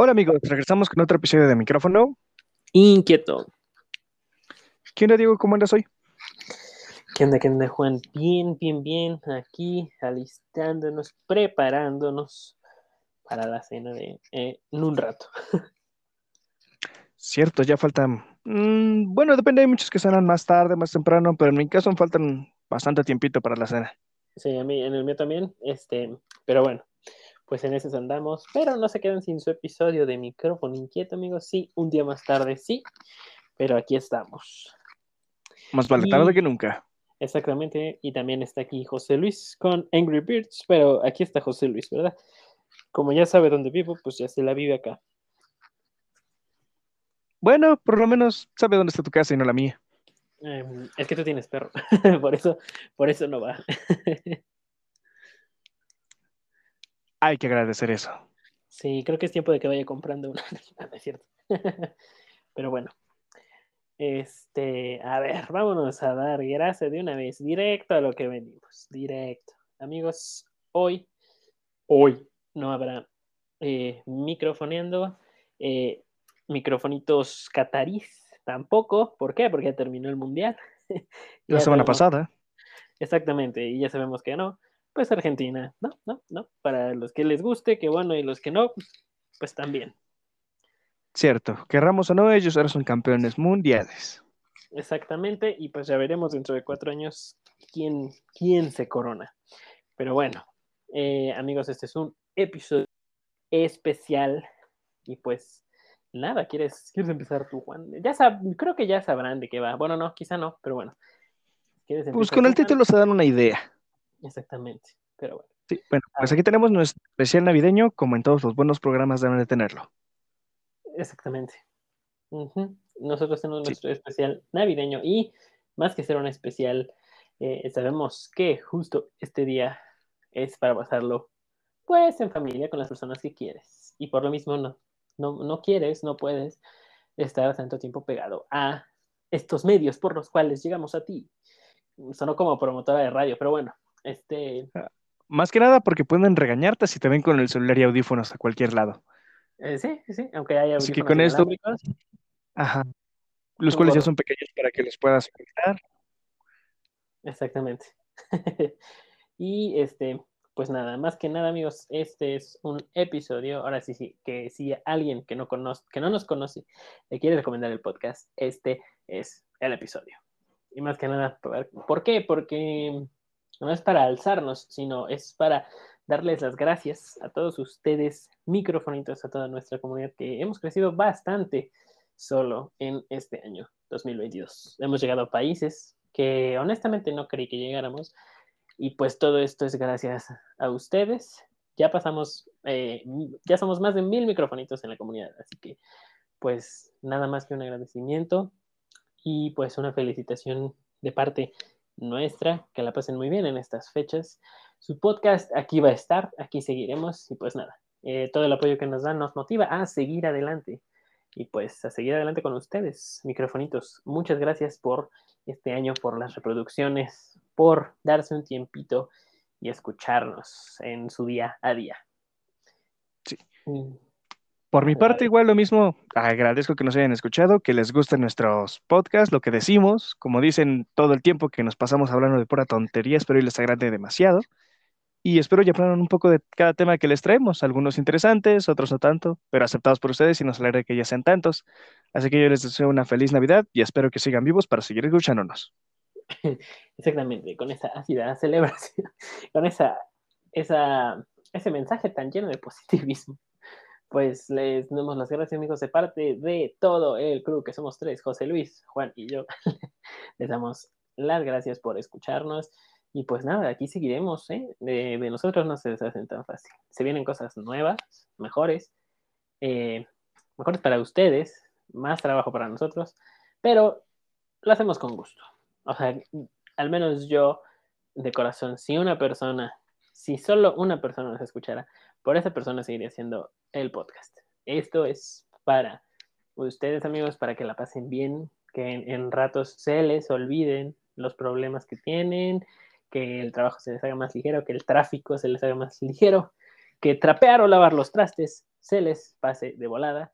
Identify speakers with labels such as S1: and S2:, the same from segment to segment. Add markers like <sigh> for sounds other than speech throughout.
S1: Hola amigos, regresamos con otro episodio de micrófono.
S2: Inquieto.
S1: ¿Qué onda, Diego? ¿Cómo andas hoy?
S2: ¿Qué onda, qué onda, Juan? Bien, bien, bien. Aquí alistándonos, preparándonos para la cena de eh, en un rato.
S1: Cierto, ya faltan. mm, bueno, depende, hay muchos que cenan más tarde, más temprano, pero en mi caso faltan bastante tiempito para la cena.
S2: Sí, a mí, en el mío también. Este, pero bueno, pues en esos andamos. Pero no se quedan sin su episodio de micrófono inquieto, amigos. Sí, un día más tarde, sí. Pero aquí estamos.
S1: Más vale
S2: Y-
S1: tarde que nunca.
S2: Exactamente. Y también está aquí José Luis con Angry Birds. Pero aquí está José Luis, ¿verdad? Como ya sabe dónde vivo, pues ya se la vive acá.
S1: Bueno, por lo menos sabe dónde está tu casa y no la mía.
S2: Em, es que tú tienes perro. <laughs> por eso, por eso no va. <laughs>
S1: Hay que agradecer eso.
S2: Sí, creo que es tiempo de que vaya comprando una. No, <laughs> no es cierto. <laughs> Pero bueno. Este, a ver, vámonos a dar gracias de una vez, directo a lo que venimos, directo. Amigos, hoy, hoy no habrá eh, microfoneando, eh, microfonitos catarís tampoco. ¿Por qué? Porque ya terminó el mundial. <laughs>
S1: La semana pasada.
S2: Exactamente, y ya sabemos que no. Pues Argentina, no, no, no. Para los que les guste, que bueno, y los que no, pues también.
S1: Cierto, querramos o no, ellos ahora son campeones mundiales.
S2: Exactamente, y pues ya veremos dentro de cuatro años quién, quién se corona. Pero bueno, eh, amigos, este es un episodio especial. Y pues nada, ¿quieres, quieres empezar tú, Juan? Ya sab- creo que ya sabrán de qué va. Bueno, no, quizá no, pero bueno. ¿Quieres
S1: Pues con
S2: tú,
S1: el
S2: Juan?
S1: título se dan una idea.
S2: Exactamente, pero bueno.
S1: Sí, bueno, pues aquí tenemos nuestro especial navideño, como en todos los buenos programas deben de tenerlo.
S2: Exactamente. Nosotros tenemos
S1: Sí.
S2: nuestro especial navideño y más que ser un especial, eh, sabemos que justo este día es para pasarlo pues en familia con las personas que quieres. Y por lo mismo no, no, no quieres, no puedes estar tanto tiempo pegado a estos medios por los cuales llegamos a ti. Sonó como promotora de radio, pero bueno, este,
S1: Más que nada porque pueden regañarte si te ven con el celular y audífonos a cualquier lado.
S2: eh, sí, sí, aunque haya
S1: Así que
S2: audífonos
S1: con esto- Ajá. Los cuales ya son pequeños para que los puedas ocultar.
S2: Exactamente. <laughs> y este, pues nada, más que nada, amigos, este es un episodio. Ahora sí, sí, que si alguien que no conoce, que no nos conoce, le quiere recomendar el podcast, este es el episodio. Y más que nada, ¿por por qué? Porque no es para alzarnos, sino es para darles las gracias a todos ustedes, microfonitos, a toda nuestra comunidad, que hemos crecido bastante solo en este año 2022. Hemos llegado a países que honestamente no creí que llegáramos. Y pues todo esto es gracias a ustedes. Ya pasamos, eh, ya somos más de mil microfonitos en la comunidad. Así que pues nada más que un agradecimiento y pues una felicitación de parte nuestra. Que la pasen muy bien en estas fechas. Su podcast aquí va a estar, aquí seguiremos y pues nada. eh, todo el apoyo que nos dan nos motiva a seguir adelante y pues a seguir adelante con ustedes, microfonitos. Muchas gracias por este año, por las reproducciones, por darse un tiempito y escucharnos en su día a día.
S1: Sí.
S2: Mm,
S1: Por mi parte, igual lo mismo, agradezco que nos hayan escuchado, que les gusten nuestros podcasts, lo que decimos, como dicen todo el tiempo que nos pasamos hablando de pura tontería, espero y les agrade demasiado. Y espero ya aprendan un poco de cada tema que les traemos, algunos interesantes, otros no tanto, pero aceptados por ustedes y nos alegra que ya sean tantos. Así que yo les deseo una feliz Navidad y espero que sigan vivos para seguir escuchándonos. <laughs>
S2: Exactamente, con esa ácida celebración, <laughs> con esa, esa, ese mensaje tan lleno de positivismo. Pues les damos las gracias, amigos, de parte de todo el crew, que somos tres, José Luis, Juan y yo. <laughs> les damos las gracias por escucharnos. Y pues nada, aquí seguiremos, ¿eh? De, de nosotros no se deshacen tan fácil. Se vienen cosas nuevas, mejores, eh, mejores para ustedes, más trabajo para nosotros, pero lo hacemos con gusto. O sea, al menos yo, de corazón, si una persona, si solo una persona nos escuchara, por esa persona seguiría haciendo el podcast. Esto es para ustedes, amigos, para que la pasen bien, que en, ratos se les olviden los problemas que tienen, que el trabajo se les haga más ligero, que el tráfico se les haga más ligero que trapear o lavar los trastes se les pase de volada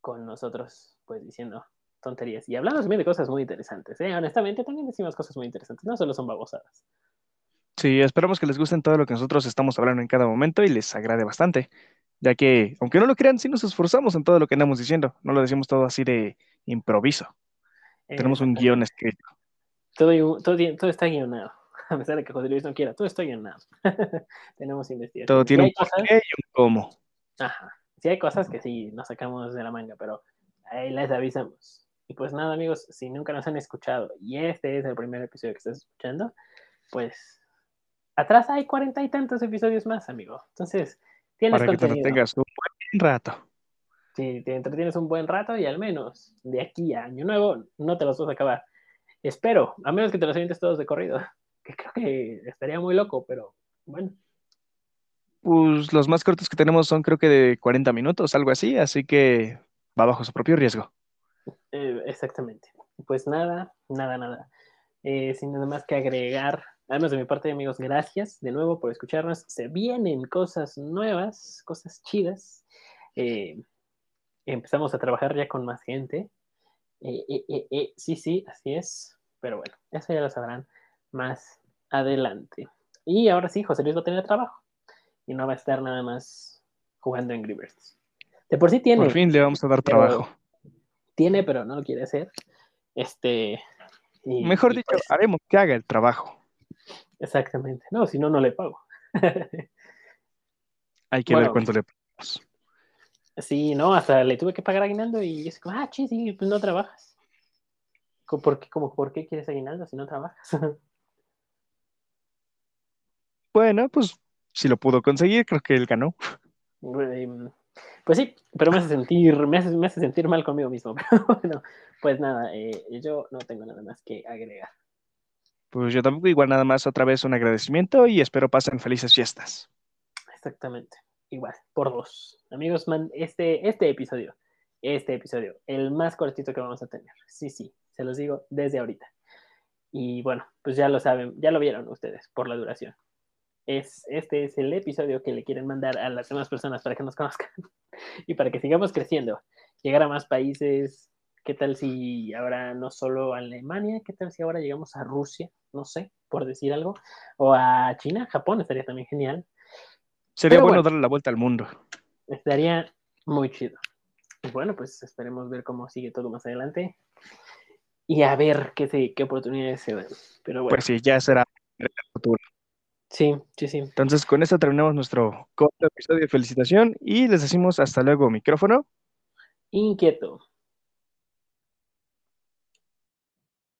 S2: con nosotros, pues diciendo tonterías. Y hablando también de cosas muy interesantes, ¿eh? honestamente también decimos cosas muy interesantes, no solo son babosadas.
S1: Sí, esperamos que les gusten todo lo que nosotros estamos hablando en cada momento y les agrade bastante, ya que, aunque no lo crean, sí nos esforzamos en todo lo que andamos diciendo, no lo decimos todo así de improviso. Tenemos un guion escrito.
S2: Todo, todo, todo, está guionado, <laughs> a pesar de que José Luis no quiera, todo está guionado. <laughs> Tenemos investigación.
S1: Todo tiene un porqué y un cómo.
S2: Ajá. Sí hay cosas que sí nos sacamos de la manga, pero ahí les avisamos. Y pues nada, amigos, si nunca nos han escuchado y este es el primer episodio que estás escuchando, pues atrás hay cuarenta y tantos episodios más, amigo. Entonces, tienes
S1: Para que te tengas un buen rato.
S2: Sí, te entretienes un buen rato y al menos de aquí a Año Nuevo no te los vas a acabar. Espero, a menos que te los avientes todos de corrido, <laughs> que creo que estaría muy loco, pero bueno.
S1: Pues los más cortos que tenemos son creo que de 40 minutos, algo así, así que va bajo su propio riesgo.
S2: Eh, exactamente. Pues nada, nada, nada. Eh, sin nada más que agregar, además de mi parte, amigos, gracias de nuevo por escucharnos. Se vienen cosas nuevas, cosas chidas. Eh, empezamos a trabajar ya con más gente. sí, sí, así es. Pero bueno, eso ya lo sabrán más adelante. Y ahora sí, José Luis va a tener trabajo y no va a estar nada más jugando en Birds. De por sí tiene.
S1: Por fin le vamos a dar trabajo.
S2: Tiene, pero no lo quiere hacer. Este.
S1: Mejor dicho, pues haremos que haga el trabajo.
S2: Exactamente. No, si no, no le pago. <laughs>
S1: Hay que ver cuánto le pagamos.
S2: Sí, no, hasta le tuve que pagar aguinaldo y es como, ah, sí, sí, pues no trabajas. ¿Por qué, como, ¿Por qué quieres aguinaldo si no trabajas? <laughs>
S1: bueno, pues si lo pudo conseguir, creo que él ganó.
S2: Pues sí, pero me hace sentir, me hace, me hace sentir mal conmigo mismo. <laughs> Pero bueno, pues nada, eh, yo no tengo nada más que agregar.
S1: Pues yo tampoco, igual nada más otra vez un agradecimiento y espero pasen felices fiestas.
S2: Exactamente, igual, por dos. Amigos, man, este, este episodio, este episodio, el más cortito que vamos a tener. Sí, sí, se los digo desde ahorita. Y bueno, pues ya lo saben, ya lo vieron ustedes por la duración es, este es el episodio que le quieren mandar a las demás personas para que nos <laughs> conozcan y para que sigamos creciendo, llegar a más países. ¿Qué tal si ahora no solo Alemania? ¿Qué tal si ahora llegamos a Rusia? No sé, por decir algo. O a China, Japón, estaría también genial.
S1: Sería bueno, darle la vuelta al mundo.
S2: Estaría muy chido. Y bueno, pues esperemos ver cómo sigue todo más adelante y a ver qué, qué oportunidades se dan. Pero bueno.
S1: Pues sí, ya será el futuro.
S2: Sí, sí, sí.
S1: Entonces, con esto terminamos nuestro corto episodio de felicitación y les decimos hasta luego, micrófono.
S2: Inquieto.